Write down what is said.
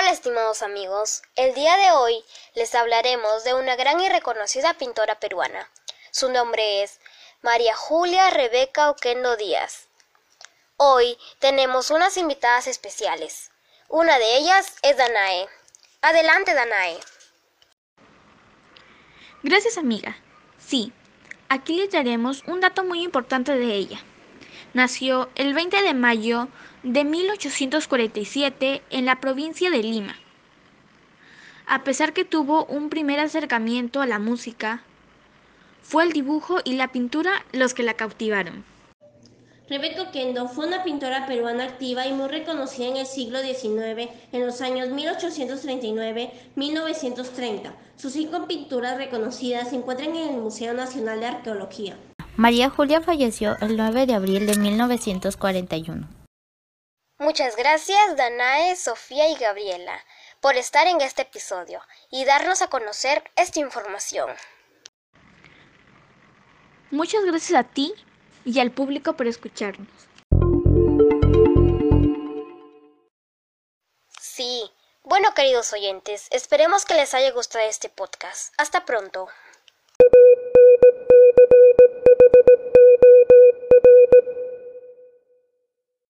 estimados amigos. El día de hoy les hablaremos de una gran y reconocida pintora peruana. Su nombre es María Julia Rebeca Oquendo Díaz. Hoy tenemos unas invitadas especiales. Una de ellas es Danae. Adelante, Danae. Gracias, amiga. Sí, aquí les daremos un dato muy importante de ella. Nació el 20 de mayo de 1847 en la provincia de Lima. A pesar que tuvo un primer acercamiento a la música, fue el dibujo y la pintura los que la cautivaron. Rebeca Oquendo fue una pintora peruana activa y muy reconocida en el siglo XIX, en los años 1839-1930. Sus cinco pinturas reconocidas se encuentran en el Museo Nacional de Arqueología. María Julia falleció el 9 de abril de 1941. Muchas gracias Danae, Sofía y Gabriela por estar en este episodio y darnos a conocer esta información. Muchas gracias a ti y al público por escucharnos. Sí, bueno queridos oyentes, esperemos que les haya gustado este podcast. Hasta pronto.